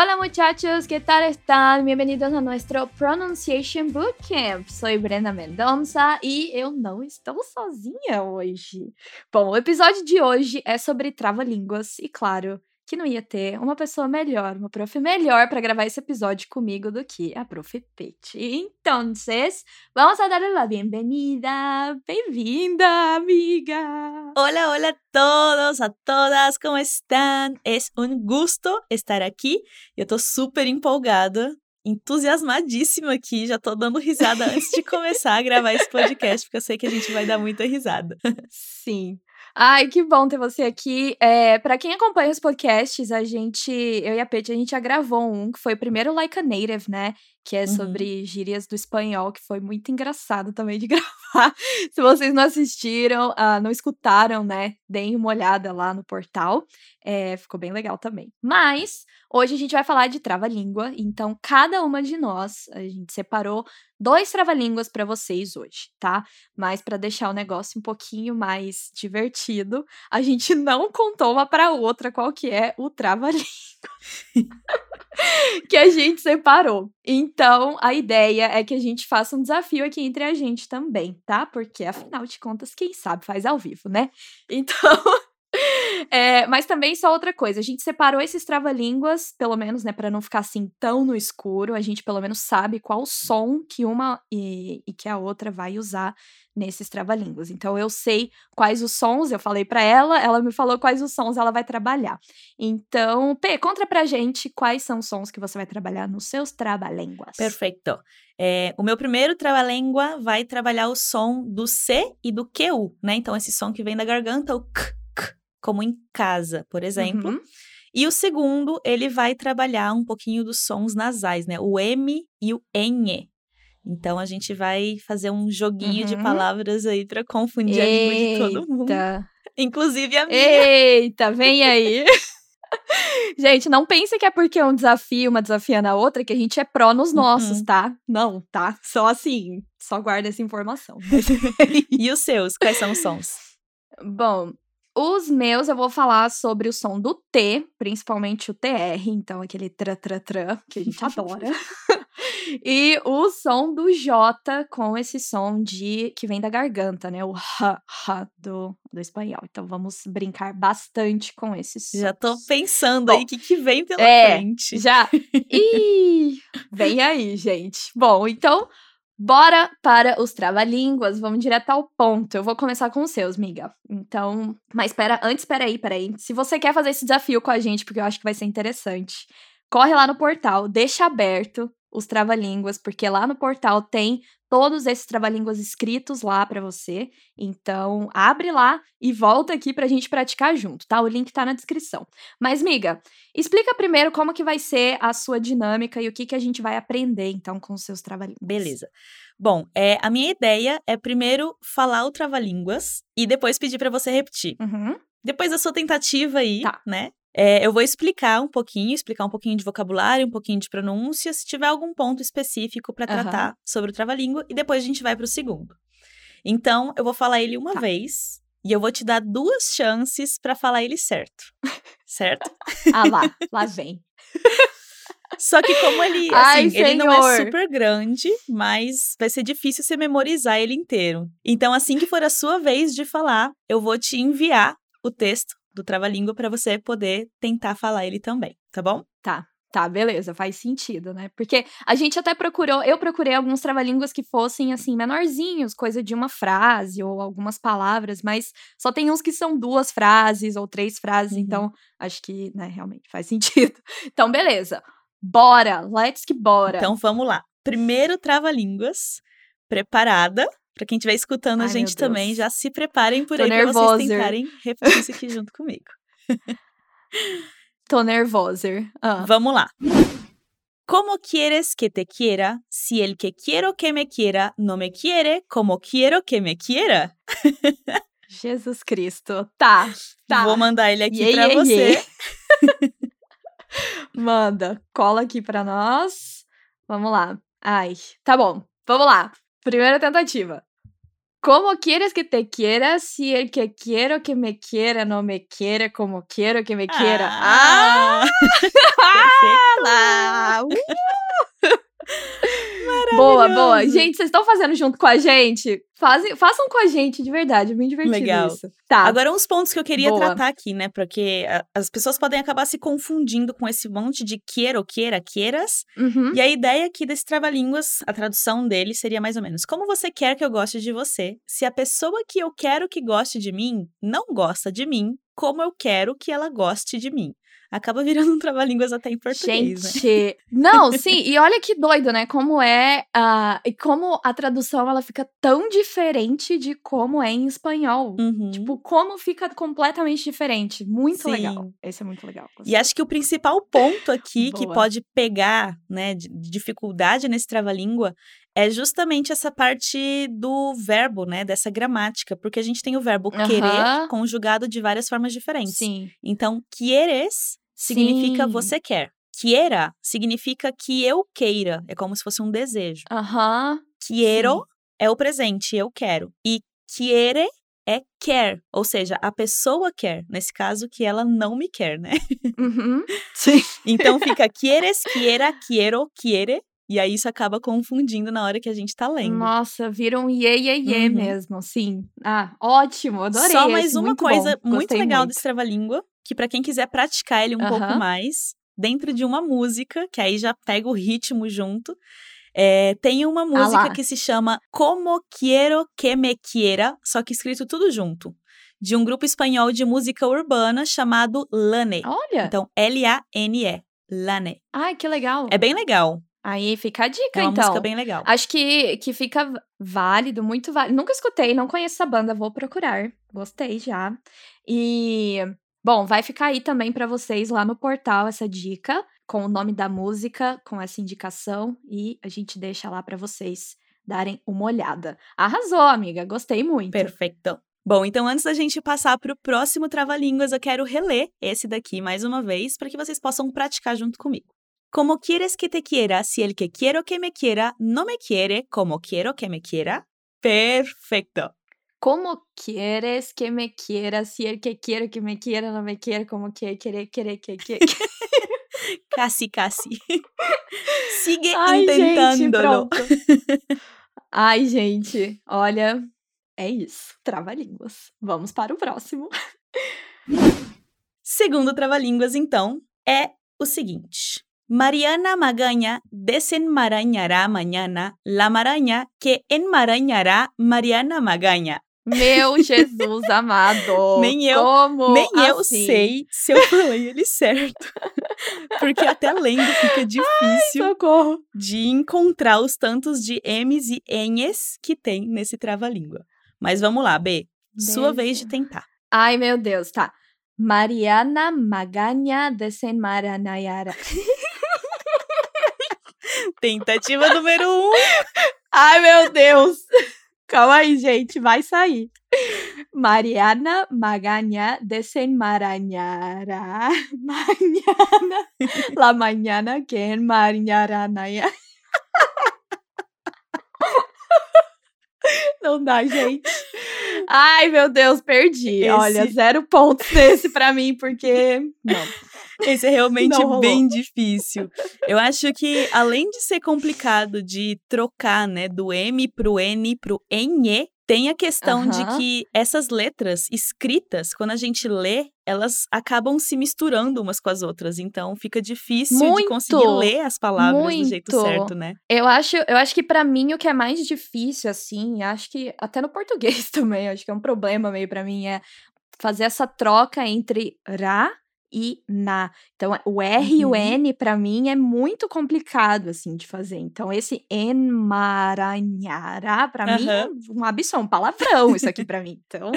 Hola muchachos, ¿qué tal están? Bienvenidos a nuestro Pronunciation Bootcamp. Soy Brenda Mendonça e eu não estou sozinha hoje. Bom, o episódio de hoje é sobre trava-línguas e, claro, que não ia ter uma pessoa melhor, uma prof melhor para gravar esse episódio comigo do que a prof Pete. Então, vamos a darle la bienvenida. Bem-vinda, amiga. Hola, hola a todos, a todas, como estão? É um gusto estar aqui. Eu tô super empolgada entusiasmadíssima aqui, já tô dando risada antes de começar a gravar esse podcast, porque eu sei que a gente vai dar muita risada. Sim. Ai, que bom ter você aqui. É, para quem acompanha os podcasts, a gente, eu e a Pete, a gente já gravou um que foi o primeiro Like a Native, né? Que é sobre uhum. gírias do espanhol, que foi muito engraçado também de gravar. Se vocês não assistiram, uh, não escutaram, né? Deem uma olhada lá no portal. É, ficou bem legal também. Mas hoje a gente vai falar de trava-língua. Então, cada uma de nós, a gente separou dois trava-línguas para vocês hoje, tá? Mas para deixar o negócio um pouquinho mais divertido, a gente não contou uma para outra qual que é o trava-língua que a gente separou. Então, a ideia é que a gente faça um desafio aqui entre a gente também, tá? Porque afinal de contas, quem sabe faz ao vivo, né? Então, é, mas também só outra coisa, a gente separou esses trava-línguas, pelo menos, né, para não ficar assim tão no escuro, a gente pelo menos sabe qual som que uma e, e que a outra vai usar nesses trava-línguas. Então eu sei quais os sons, eu falei para ela, ela me falou quais os sons ela vai trabalhar. Então, P, conta pra gente quais são os sons que você vai trabalhar nos seus trava-línguas. Perfeito. É, o meu primeiro trava-língua vai trabalhar o som do C e do QU, né? Então esse som que vem da garganta, o K como em casa, por exemplo. Uhum. E o segundo, ele vai trabalhar um pouquinho dos sons nasais, né? O M e o N. Então a gente vai fazer um joguinho uhum. de palavras aí para confundir Eita. a língua de todo mundo. Inclusive a minha. Eita, vem aí. gente, não pense que é porque é um desafio, uma desafia na outra, que a gente é pró nos nossos, uhum. tá? Não, tá? Só assim, só guarda essa informação. e os seus, quais são os sons? Bom, os meus eu vou falar sobre o som do T, principalmente o TR, então aquele tra tra tra que a gente adora. e o som do J com esse som de que vem da garganta, né? O ha ha do, do espanhol. Então vamos brincar bastante com esse som. Já tô pensando Bom, aí o que, que vem pela é, frente. Já. Ih, vem aí, gente. Bom, então Bora para os trava-línguas, vamos direto ao ponto. Eu vou começar com os seus, miga. Então, mas espera, antes, peraí, peraí. Se você quer fazer esse desafio com a gente, porque eu acho que vai ser interessante, corre lá no portal, deixa aberto os trava-línguas, porque lá no portal tem todos esses trava-línguas escritos lá para você. Então, abre lá e volta aqui pra gente praticar junto, tá? O link tá na descrição. Mas, miga, explica primeiro como que vai ser a sua dinâmica e o que que a gente vai aprender, então, com os seus trava-línguas. Beleza. Bom, é, a minha ideia é primeiro falar o trava-línguas e depois pedir para você repetir. Uhum. Depois da sua tentativa aí, tá. né? É, eu vou explicar um pouquinho, explicar um pouquinho de vocabulário, um pouquinho de pronúncia, se tiver algum ponto específico para tratar uhum. sobre o trava-língua, e depois a gente vai para o segundo. Então, eu vou falar ele uma tá. vez e eu vou te dar duas chances para falar ele certo. certo? ah lá, lá vem. Só que como ele, assim, Ai, ele não é super grande, mas vai ser difícil você memorizar ele inteiro. Então, assim que for a sua vez de falar, eu vou te enviar o texto do trava-língua para você poder tentar falar ele também, tá bom? Tá. Tá, beleza, faz sentido, né? Porque a gente até procurou, eu procurei alguns trava-línguas que fossem, assim, menorzinhos, coisa de uma frase ou algumas palavras, mas só tem uns que são duas frases ou três frases, uhum. então acho que, né, realmente faz sentido. Então, beleza. Bora, let's que bora. Então, vamos lá. Primeiro trava-línguas, preparada? Para quem estiver escutando Ai, a gente também, já se preparem por Tô aí para vocês tentarem repetir isso aqui junto comigo. Tô nervosa. Ah. Vamos lá. Como quieres que te quiera si el que quiero que me quiera no me quiere como quiero que me quiera? Jesus Cristo. Tá, tá. Vou mandar ele aqui para você. Manda, cola aqui para nós. Vamos lá. Ai, tá bom. Vamos lá. Primeira tentativa. Como quieres que te quiera si el que quiero que me quiera no me quiere como quiero que me quiera? Ah! Ah! Uh! Boa, boa. Gente, vocês estão fazendo junto com a gente? Fazem, façam com a gente, de verdade. É bem divertido Legal. isso. Tá. Agora, uns pontos que eu queria Boa. tratar aqui, né? Porque as pessoas podem acabar se confundindo com esse monte de quiero, quiera, quieras. Uhum. E a ideia aqui desse trava-línguas, a tradução dele seria mais ou menos: Como você quer que eu goste de você, se a pessoa que eu quero que goste de mim não gosta de mim, como eu quero que ela goste de mim? Acaba virando um trava-línguas até em português, né? Gente, não, sim, e olha que doido, né? Como é, ah, e como a tradução ela fica tão diferente de como é em espanhol. Uhum. Tipo, como fica completamente diferente. Muito Sim. legal. Esse é muito legal. E acho que o principal ponto aqui que pode pegar, né, de dificuldade nesse trava-língua é justamente essa parte do verbo, né, dessa gramática, porque a gente tem o verbo querer Aham. conjugado de várias formas diferentes. Sim. Então, quieres significa Sim. você quer. Quiera significa que eu queira, é como se fosse um desejo. Aham. Quiero é o presente, eu quero. E quiere é quer, ou seja, a pessoa quer, nesse caso que ela não me quer, né? Uhum. Sim. Então fica quieres, quiera, quiero, quiere. E aí isso acaba confundindo na hora que a gente tá lendo. Nossa, viram um iê, iê, iê Uhum. mesmo, sim. Ah, ótimo, adorei Só mais esse, uma muito coisa bom, muito legal muito. desse trava-língua, que pra quem quiser praticar ele um pouco Aham. mais, dentro de uma música, que aí já pega o ritmo junto, é, tem uma música Ah que se chama Como Quiero Que Me Quiera, só que escrito tudo junto, de um grupo espanhol de música urbana chamado Lane. Olha, Então, L-A-N-E, Lane. ai, que legal. É bem legal, Aí fica a dica, é uma então. música bem legal. Acho que, que fica válido, muito válido. Nunca escutei, não conheço essa banda, vou procurar. Gostei já. E, bom, vai ficar aí também pra vocês lá no portal essa dica, com o nome da música, com essa indicação, e a gente deixa lá pra vocês darem uma olhada. Arrasou, amiga, gostei muito. Perfeito. Bom, então antes da gente passar para o próximo trava-línguas, eu quero reler esse daqui mais uma vez para que vocês possam praticar junto comigo. Como quieres que te quiera si el que quiero que me quiera no me quiere como quiero que me quiera? Perfecto. Como quieres que me quiera, si el que quiero que me quiera no me quiere, como que querer, querer, que, que. Casi, casi. Sigue Ai, gente, intentándolo. pronto. Ai, gente, olha, é isso. Trava-línguas. Vamos para o próximo. Segundo trava-línguas, então, é o seguinte. Mariana Magaña desenmarañará mañana la maraña que enmarañará Mariana Magaña. Meu Jesus amado. Nem eu- Como Nem eu assim? sei se eu falei ele certo. Porque até lendo fica difícil Socorro. de encontrar os tantos de M's e N's que tem nesse trava-língua. Mas vamos lá, B. Sua vez de tentar. Ai, meu Deus, tá. Mariana Magaña desenmaranayara. Tentativa número um. Ai, meu Deus. Calma aí, gente, vai sair. Mariana Magaña desenmarañará mañana la mañana que enmarañará naya. Não dá, gente. Ai, meu Deus, perdi. Esse- Olha, zero pontos nesse pra mim, porque. Não. Esse é realmente bem difícil. Eu acho que, além de ser complicado de trocar, né, do M pro N pro NE, tem a questão de Aham. que essas letras escritas, quando a gente lê, elas acabam se misturando umas com as outras. Então, fica difícil de Muito, conseguir ler as palavras do jeito muito. certo, né? Eu acho, eu acho que pra mim o que é mais difícil, assim, acho que até no português também, acho que é um problema meio pra mim, é fazer essa troca entre ra e na. Então, o R e o Uhum. N, pra mim, é muito complicado, assim, de fazer. Então, esse enmaranhará, pra mim, é um absurdo, um palavrão isso aqui pra mim. Então,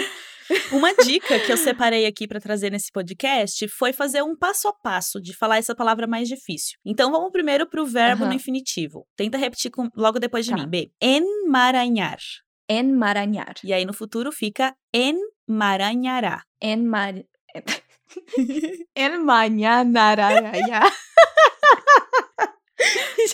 Uma dica que eu separei aqui para trazer nesse podcast foi fazer um passo a passo de falar essa palavra mais difícil. Então vamos primeiro pro verbo no Aham. infinitivo. Tenta repetir com- logo depois de Tá. mim. B. Enmaranhar. enmaranhar. E aí no futuro fica enmaranhará. Enmar... Enmanhanararaiá.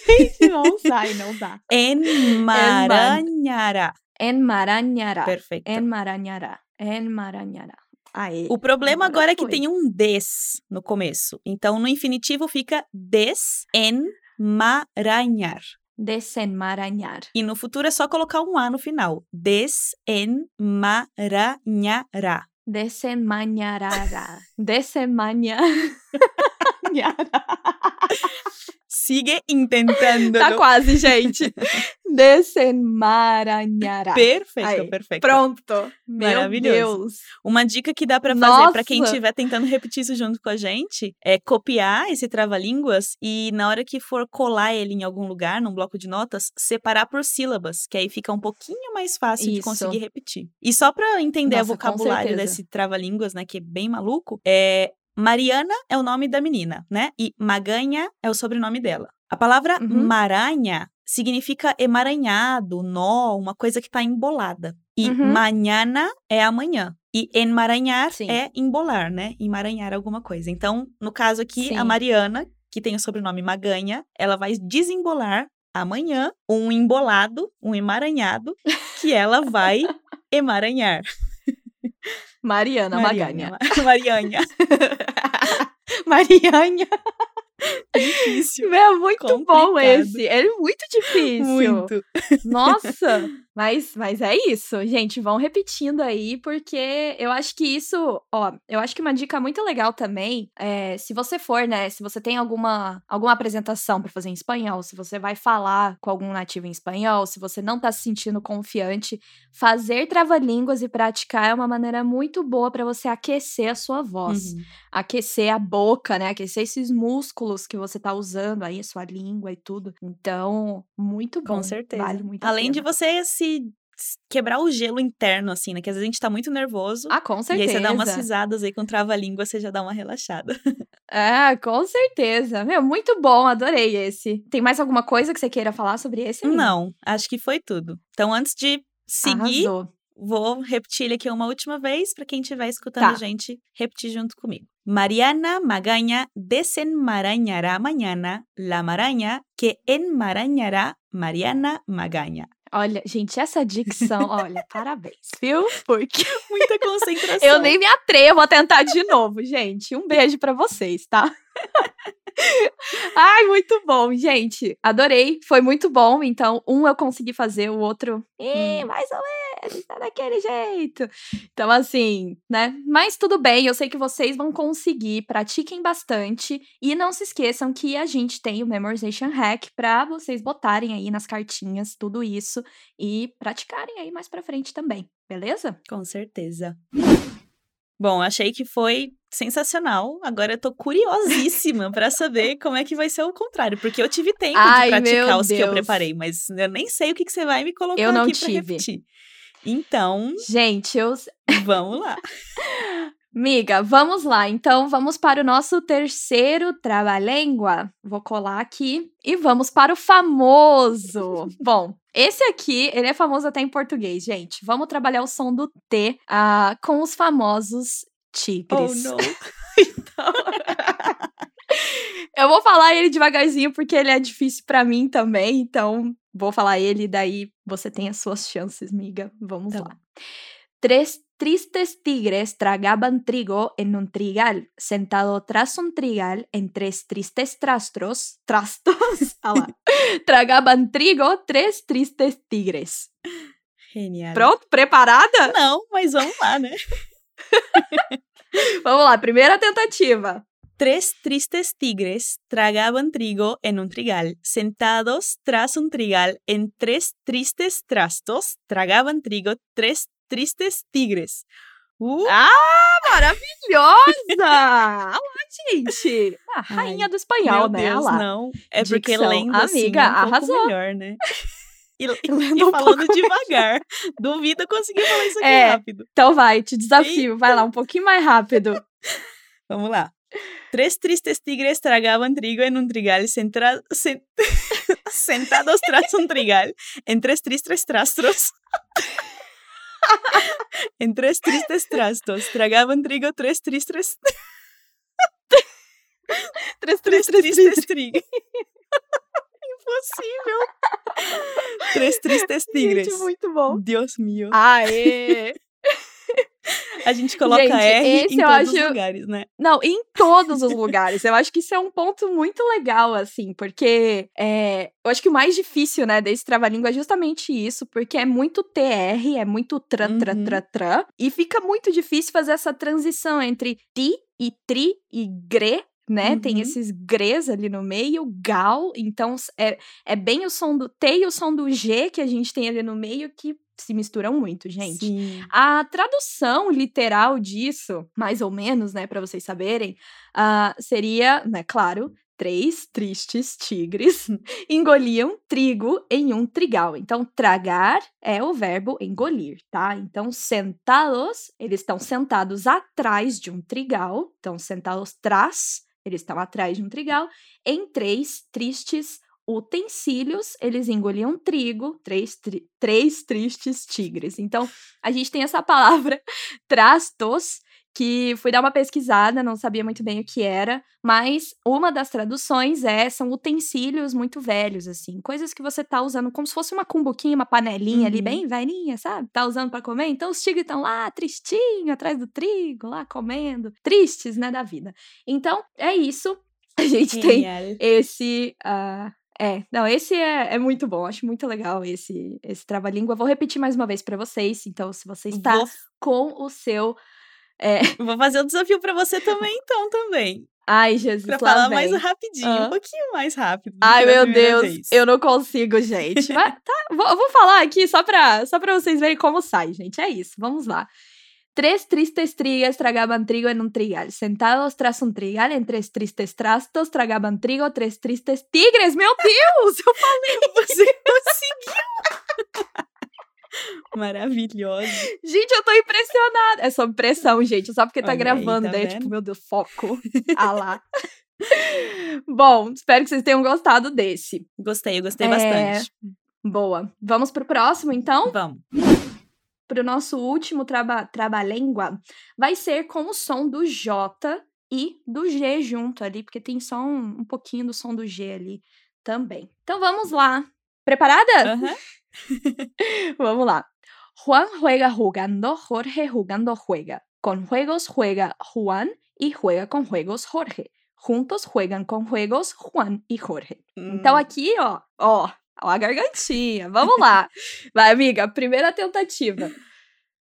Gente, não sai, não dá. Enmaranhará. Enmarañará. Perfeito. Enmarañará. Enmarañará. Aí. O problema agora agora é que foi. tem um des no começo. Então, no infinitivo fica desenmarañar. Desenmarañar. E no futuro é só colocar um A no final. Desenmarañará. Desenmañarará. Desenmaña. Sigue intentando. Tá quase, gente. Desenmarañará. Perfeito, Aí, perfeito. Pronto. Meu Maravilhoso. Deus. Uma dica que dá pra fazer pra quem estiver tentando repetir isso junto com a gente é copiar esse trava-línguas e na hora que for colar ele em algum lugar, num bloco de notas, separar por sílabas, que aí fica um pouquinho mais fácil de Isso. conseguir repetir. E só pra entender o Nossa, com vocabulário desse trava-línguas, né, que é bem maluco, é Mariana é o nome da menina, né? E Maganha é o sobrenome dela. A palavra Uhum. maranha significa emaranhado, nó, uma coisa que tá embolada. E Uhum. é amanhã. E enmaranhar Sim. é embolar, né? Emaranhar alguma coisa. Então, no caso aqui, a Sim. Mariana, que tem o sobrenome Maganha, ela vai desembolar amanhã um embolado, um emaranhado, que ela vai emaranhar. Mariana Maganha. Marianha. Marianha. Difícil. Meu, muito bom Complicado. esse. É muito difícil. Muito. Nossa! Mas, mas é isso, gente. Vão repetindo aí, porque eu acho que isso, ó, eu acho que uma dica muito legal também é se você for, né? Se você tem alguma, alguma apresentação pra fazer em espanhol, se você vai falar com algum nativo em espanhol, se você não tá se sentindo confiante, fazer trava-línguas e praticar é uma maneira muito boa pra você aquecer a sua voz Uhum. aquecer a boca, né? Aquecer esses músculos que você tá usando aí, a sua língua e tudo. Então, muito bom. Com certeza. Vale muito Além de você se quebrar o gelo interno, assim, né? Que às vezes a gente tá muito nervoso. Ah, com E certeza. aí você dá umas risadas aí com trava-língua, você já dá uma relaxada. É, com certeza. Meu, muito bom, adorei esse. Tem mais alguma coisa que você queira falar sobre esse? Não, acho que foi tudo. Então, antes de seguir, Arrasou. vou repetir ele aqui uma última vez para quem estiver escutando a Tá. gente repetir junto comigo. Mariana Magaña desenmarañará mañana la maraña que enmarañará Mariana Magaña. Olha, gente, essa dicção, olha, parabéns, viu? Porque Muita concentração. eu nem me atrevo a tentar de novo, gente. Um beijo pra vocês, tá? Ai, muito bom, gente. Adorei. Foi muito bom. Então, um eu consegui fazer, o outro, eh, Hum. mais ou menos, tá daquele jeito. Então, assim, né? Mas tudo bem, eu sei que vocês vão conseguir. Pratiquem bastante. E não se esqueçam que a gente tem o Memorization Hack pra vocês botarem aí nas cartinhas tudo isso e praticarem aí mais pra frente também. Beleza? Com certeza. Bom, achei que foi sensacional. Agora eu tô curiosíssima pra saber como é que vai ser o contrário, porque eu tive tempo Ai, de praticar os que eu Deus. preparei, mas eu nem sei o que, que você vai me colocar Eu não aqui pra tive. repetir. Então, Gente, eu, vamos lá. Miga, vamos lá. Então, vamos para o nosso terceiro trava-língua. Vou colar aqui. E vamos para o famoso. Bom, esse aqui, ele é famoso até em português, gente. Vamos trabalhar o som do T ah, com os famosos Oh, tigres. não. Eu vou falar ele devagarzinho porque ele é difícil pra mim também. Então, vou falar ele, daí você tem as suas chances, miga. Vamos Tá lá. Tres tristes tigres tragaban trigo en un trigal. Sentado tras un trigal, en tres tristes trastros, trastos, tragaban trigo tres tristes tigres. Genial. Pronto? Preparada? Não, mas vamos lá, né? Vamos lá, primeira tentativa. Tres tristes tigres tragaban trigo en un trigal. Sentados tras un trigal en tres tristes trastos, tragaban trigo tres tristes tigres. Uh, Ah, maravilhosa! Olha lá, gente. A rainha do espanhol, meu né? Deus, lá. não. É porque Dicção. lendo assim Amiga, é um pouco arrasou. melhor, né? E, e Lendo um falando devagar. Duvido eu conseguir falar isso aqui É. rápido. Então vai, te desafio. Vai lá, um pouquinho mais rápido. Vamos lá. Tres tristes tigres tragaban trigo en un trigal centra- sen- sentados tras un trigal en tres tristes trastros. En tres tristes trastos tragaban trigo tres tristes tres três, três, tristes trigo. possível. Três tristes tigres. Gente, muito bom. Deus meu. Aê! A gente coloca Gente, R em todos os acho- lugares, né? Não, em todos os lugares. Eu acho que isso é um ponto muito legal, assim, porque é, eu acho que o mais difícil, né, desse trava-língua é justamente isso, porque é muito TR, é muito tra, tra, Uhum. tra, tra, e fica muito difícil fazer essa transição entre ti e tri e gre, né? Tem Uhum. esses gres ali no meio, gal, então é, é bem o som do T e o som do G que a gente tem ali no meio que se misturam muito, gente. Sim. A tradução literal disso, mais ou menos, né, para vocês saberem, ah, seria, né, claro, três tristes tigres engoliam trigo em um trigal. Então, tragar é o verbo engolir, tá? Então, sentados, eles estão sentados atrás de um trigal. Então, sentados trás, eles estão atrás de um trigal. Em três tristes utensílios, eles engoliam trigo, três, tri- três tristes tigres. Então, a gente tem essa palavra trastos, que fui dar uma pesquisada, não sabia muito bem o que era, mas uma das traduções é são utensílios muito velhos, assim, coisas que você tá usando como se fosse uma cumbuquinha, uma panelinha ali Uhum. bem velhinha, sabe? Tá usando para comer, então os tigres estão lá tristinho atrás do trigo, lá comendo, tristes, né, da vida. Então, é isso. A gente tem Genial. esse. ah, é, não, esse é, é muito bom. Acho muito legal esse, esse trava-língua. Vou repetir mais uma vez pra vocês. Então, se você está Vou, com o seu. é, vou fazer o desafio pra você também, então, também. Ai, Jesus, Pra falar vem. mais rapidinho, um pouquinho mais rápido. do Ai, meu Deus, vez. eu não consigo, gente. Mas, tá, vou, vou falar aqui só pra, só pra vocês verem como sai, gente. É isso, vamos lá. Tres tristes trigas tragaban trigo en un trigal. Sentados tras un trigal, en tres tristes trastos, tragaban trigo, tres tristes tigres. Meu Deus! Eu falei! Você conseguiu! Maravilhosa. Gente, eu tô impressionada. É sob pressão, gente. Só porque tá Olha aí, gravando, tá daí, vendo? tipo, meu Deus, foco. ah lá. Bom, espero que vocês tenham gostado desse. Gostei, gostei É, bastante. Boa. Vamos pro próximo, então? Vamos. Pro nosso último traba traba-língua. Vai ser com o som do J e do G junto ali, porque tem só um, um pouquinho do som do G ali também. Então vamos lá. Preparada? Vamos lá. Juan juega jugando, Jorge jugando juega. Con juegos juega Juan y juega con juegos Jorge. Juntos juegan con juegos Juan y Jorge. Então Hum. aqui, ó, ó, ó a gargantinha. Vamos lá. Vai, amiga, primeira tentativa.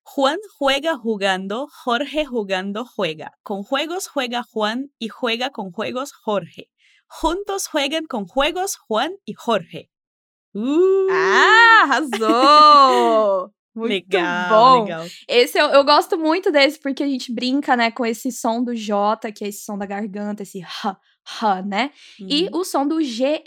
Juan juega jugando, Jorge jugando juega. Con juegos juega Juan y juega con juegos Jorge. Juntos juegan con juegos Juan y Jorge. Uh, Ah, arrasou! Muito legal, bom. legal. Esse eu, eu gosto muito desse porque a gente brinca, né, com esse som do J, que é esse som da garganta, esse H, H, né? E Uhum. o som do GE,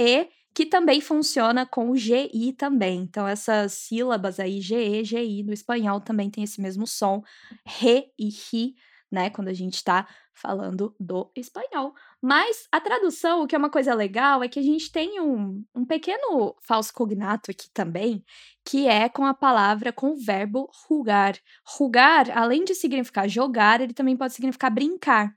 que também funciona com o GI também. Então, essas sílabas aí, GE, GI, no espanhol também tem esse mesmo som, re e ri, né? Quando a gente tá falando do espanhol. Mas a tradução, o que é uma coisa legal, é que a gente tem um, um pequeno falso cognato aqui também, que é com a palavra, com o verbo rugar. Rugar, além de significar jogar, ele também pode significar brincar.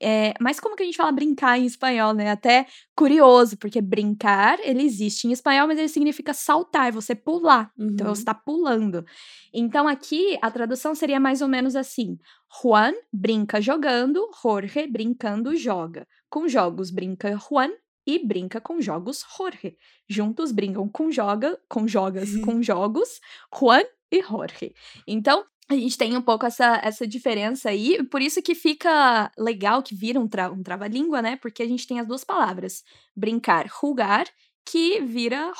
É, mas como que a gente fala brincar em espanhol, né? Até curioso, porque brincar, ele existe em espanhol, mas ele significa saltar, você pular. Então, Uhum. você está pulando. Então, aqui, a tradução seria mais ou menos assim. Juan brinca jogando, Jorge brincando joga. Com jogos brinca Juan e brinca com jogos Jorge. Juntos brincam com joga, com jogas, com jogos Juan e Jorge. Então, a gente tem um pouco essa, essa diferença aí, por isso que fica legal que vira um, tra um trava-língua, né? Porque a gente tem as duas palavras. Brincar, rugar, que vira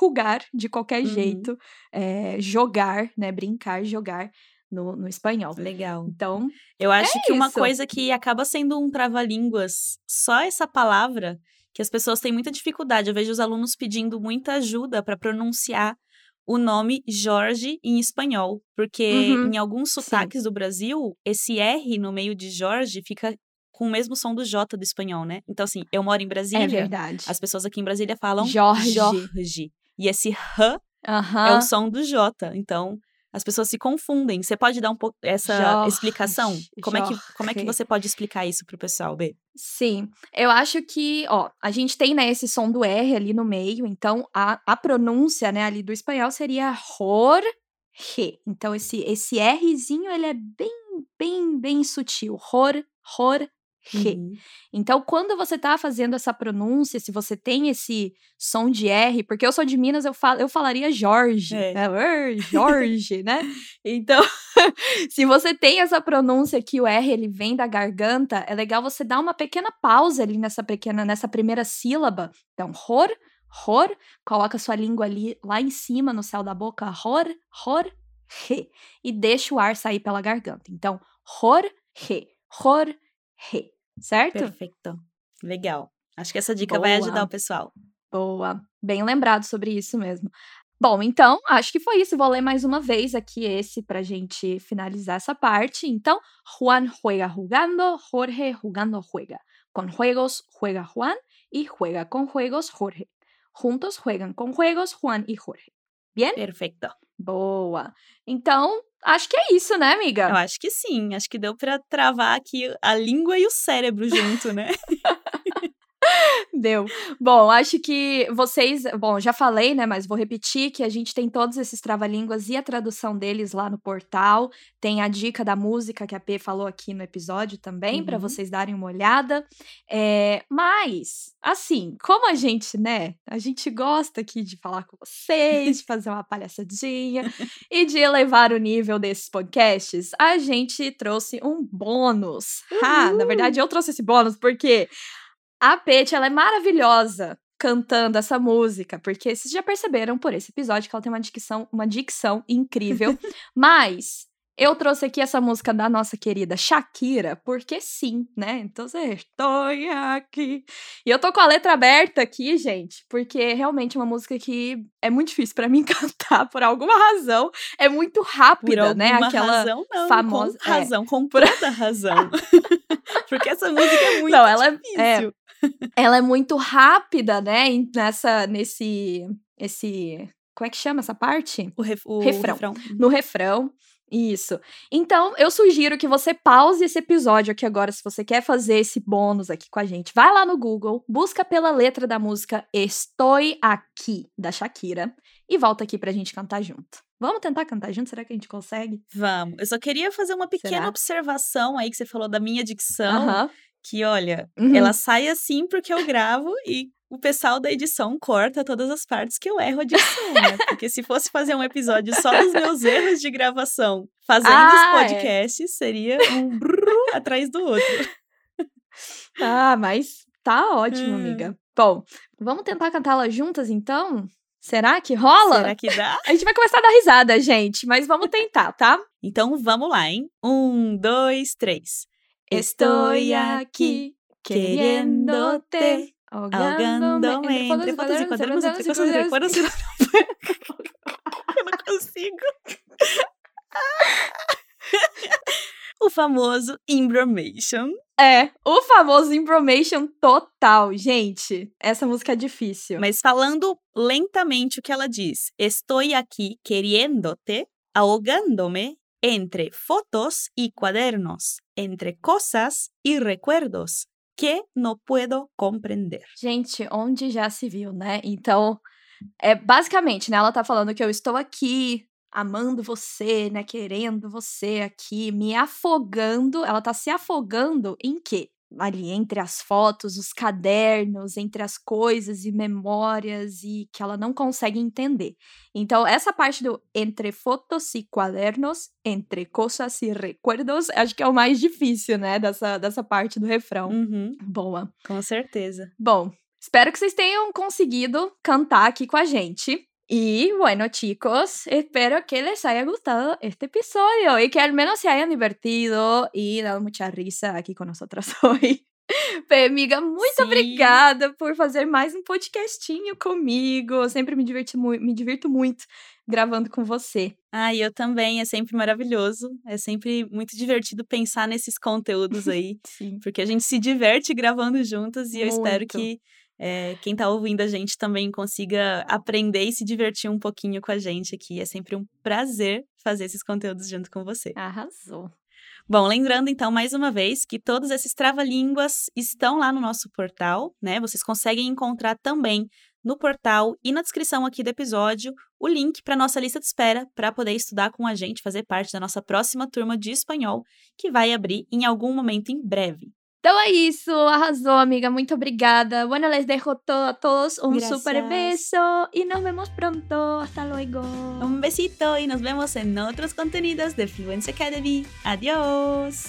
rugar de qualquer Uhum. jeito. é, jogar, né? Brincar, jogar no, no espanhol. Legal. Então, Eu acho que uma isso. coisa que acaba sendo um trava-línguas, só essa palavra, que as pessoas têm muita dificuldade. Eu vejo os alunos pedindo muita ajuda para pronunciar o nome Jorge em espanhol, porque Uhum. em alguns sotaques do Brasil, esse R no meio de Jorge fica com o mesmo som do J do espanhol, né? Então, assim, eu moro em Brasília, é verdade. as pessoas aqui em Brasília falam Jorge. Jorge. E esse R é Aham. o som do J. Então, as pessoas se confundem. Você pode dar um pouco essa Jorge, explicação? Como é, que, como é que você pode explicar isso pro pessoal, B? Sim, eu acho que, ó, a gente tem, né, esse som do R ali no meio, então a, a pronúncia, né, ali do espanhol seria Jorge. Então esse, esse Rzinho, ele é bem, bem, bem sutil. Jorge, Uhum. Então, quando você tá fazendo essa pronúncia, se você tem esse som de R, porque eu sou de Minas, eu, falo, eu falaria Jorge, É. né? "Er, Jorge, né? Então, se você tem essa pronúncia que o R ele vem da garganta, é legal você dar uma pequena pausa ali nessa pequena, nessa primeira sílaba. Então, ror, ror, coloca sua língua ali lá em cima no céu da boca, ror, ror, re, e deixa o ar sair pela garganta. Então, ror, re, ror, re, certo? Perfeito. Legal. Acho que essa dica vai Boa. ajudar o pessoal. Boa, bem lembrado sobre isso mesmo. Bom, então, acho que foi isso. Vou ler mais uma vez aqui esse pra gente finalizar essa parte. Então, Juan juega jugando, Jorge jugando juega. Con juegos juega Juan y juega con juegos Jorge. Juntos juegan con juegos Juan y Jorge. Bien? Perfeito. Boa. Então, acho que é isso, né, Eu amiga? acho que sim. Acho que deu pra travar aqui a língua e o cérebro junto, né? Deu. Bom, acho que vocês. Bom, já falei, né? Mas vou repetir que a gente tem todos esses trava-línguas e a tradução deles lá no portal. Tem a dica da música que a P falou aqui no episódio também, para Uhum. vocês darem uma olhada. É, mas, assim, como a gente, né? A gente gosta aqui de falar com vocês, de fazer uma palhaçadinha e de elevar o nível desses podcasts, a gente trouxe um bônus. Ah, na verdade, eu trouxe esse bônus porque a Pete, ela é maravilhosa cantando essa música, porque vocês já perceberam por esse episódio que ela tem uma dicção, uma dicção incrível. Mas eu trouxe aqui essa música da nossa querida Shakira, porque sim, né? Então, estou aqui. E eu tô com a letra aberta aqui, gente, porque é realmente uma música que é muito difícil pra mim cantar por alguma razão. É muito rápida, né? Aquela razão, não. famosa- Com é. razão, com toda razão. Porque essa música é muito Não, ela é- difícil. Ela é muito rápida, né? Nessa, nesse, esse, como é que chama essa parte? O, ref- o Refrão. No refrão. Isso. Então, eu sugiro que você pause esse episódio aqui agora, se você quer fazer esse bônus aqui com a gente. Vai lá no Google, busca pela letra da música Estou Aqui, da Shakira, e volta aqui pra gente cantar junto. Vamos tentar cantar junto? Será que a gente consegue? Vamos. Eu só queria fazer uma pequena Será? observação aí que você falou da minha dicção. Aham. Que, olha, Uhum. ela sai assim porque eu gravo e o pessoal da edição corta todas as partes que eu erro a dicção, né? Porque se fosse fazer um episódio só dos meus erros de gravação fazendo Ah, os é. podcasts, seria um brrr atrás do outro. Ah, mas tá ótimo, Hum. amiga. Bom, vamos tentar cantá-la juntas então? Será que rola? Será que dá? A gente vai começar a dar risada, gente, mas vamos tentar, tá? Então vamos lá, hein? Um, dois, três. Estoy aquí queriéndote, Ahogándome entre fotos e quadernos, entre coisas e recuerdos. Eu não consigo. o famoso Imbromation. É, o famoso Imbromation total, gente. Essa música é difícil. Mas falando lentamente o que ela diz. Estou aqui queriéndote, ahogándome entre fotos y cuadernos, entre cosas y recuerdos que no puedo comprender. Gente, onde já se viu, né? Então, é basicamente, né? Ela tá falando que eu estou aqui amando você, né? Querendo você aqui, me afogando. Ela tá se afogando em quê? Ali entre as fotos, os cadernos, entre as coisas e memórias e que ela não consegue entender. Então, essa parte do entre fotos e quadernos, entre coisas e recuerdos, acho que é o mais difícil, né? Dessa, dessa parte do refrão. Uhum, Boa. com certeza. Bom, espero que vocês tenham conseguido cantar aqui com a gente. Y bueno, chicos, espero que les haya gustado este episodio y que al menos se hayan divertido y dado mucha risa aqui con nosotras hoy. Fê, amiga, muito Sim. obrigada por fazer mais um podcastinho comigo. Eu sempre me, diverti me divirto muito gravando com você. Ah, e eu também, é sempre maravilhoso. É sempre muito divertido pensar nesses conteúdos aí, Sim. porque a gente se diverte gravando juntas e eu espero Muito. que é, quem tá ouvindo a gente também consiga aprender e se divertir um pouquinho com a gente aqui. É sempre um prazer fazer esses conteúdos junto com você. Arrasou. Bom, lembrando então mais uma vez que todos esses trava-línguas estão lá no nosso portal, né? Vocês conseguem encontrar também no portal e na descrição aqui do episódio o link para nossa lista de espera para poder estudar com a gente, fazer parte da nossa próxima turma de espanhol, que vai abrir em algum momento em breve. Então é isso, arrasou, amiga. Muito obrigada. Bueno, les dejo a todos un Gracias. super beso y nos vemos pronto. Hasta luego. Un besito y nos vemos en otros contenidos de Fluency Academy. Adiós.